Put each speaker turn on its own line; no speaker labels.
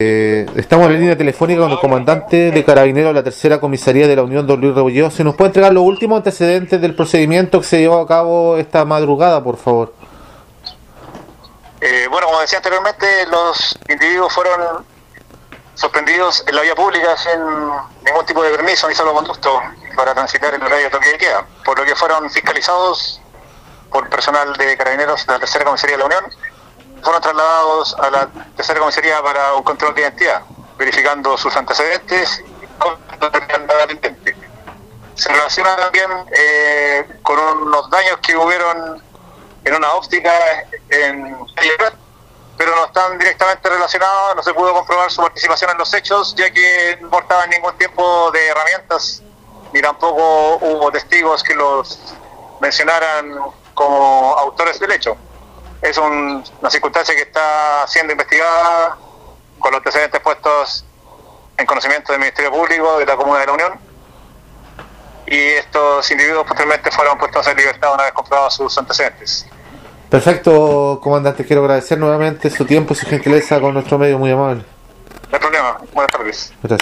Eh, estamos en la línea telefónica con el comandante de Carabineros de la tercera comisaría de la Unión, don Luis. ¿Se nos puede entregar los últimos antecedentes del procedimiento que se llevó a cabo esta madrugada, por favor?
Eh, bueno, como decía anteriormente, los individuos fueron sorprendidos en la vía pública sin ningún tipo de permiso ni salvoconducto para transitar en el horario de toque de queda, por lo que fueron fiscalizados por personal de Carabineros de la tercera comisaría de la Unión fueron trasladados a la tercera comisaría para un control de identidad, verificando sus antecedentes Se relaciona también eh, con unos daños que hubieron en una óptica en pero no están directamente relacionados, no se pudo comprobar su participación en los hechos, ya que no portaban ningún tipo de herramientas, ni tampoco hubo testigos que los mencionaran como autores del hecho es una circunstancia que está siendo investigada con los antecedentes puestos en conocimiento del Ministerio Público de la Comuna de la Unión y estos individuos posteriormente fueron puestos en libertad una vez comprobados sus antecedentes.
Perfecto, comandante. Quiero agradecer nuevamente su tiempo y su gentileza con nuestro medio muy amable.
No hay problema. Buenas tardes.
Gracias.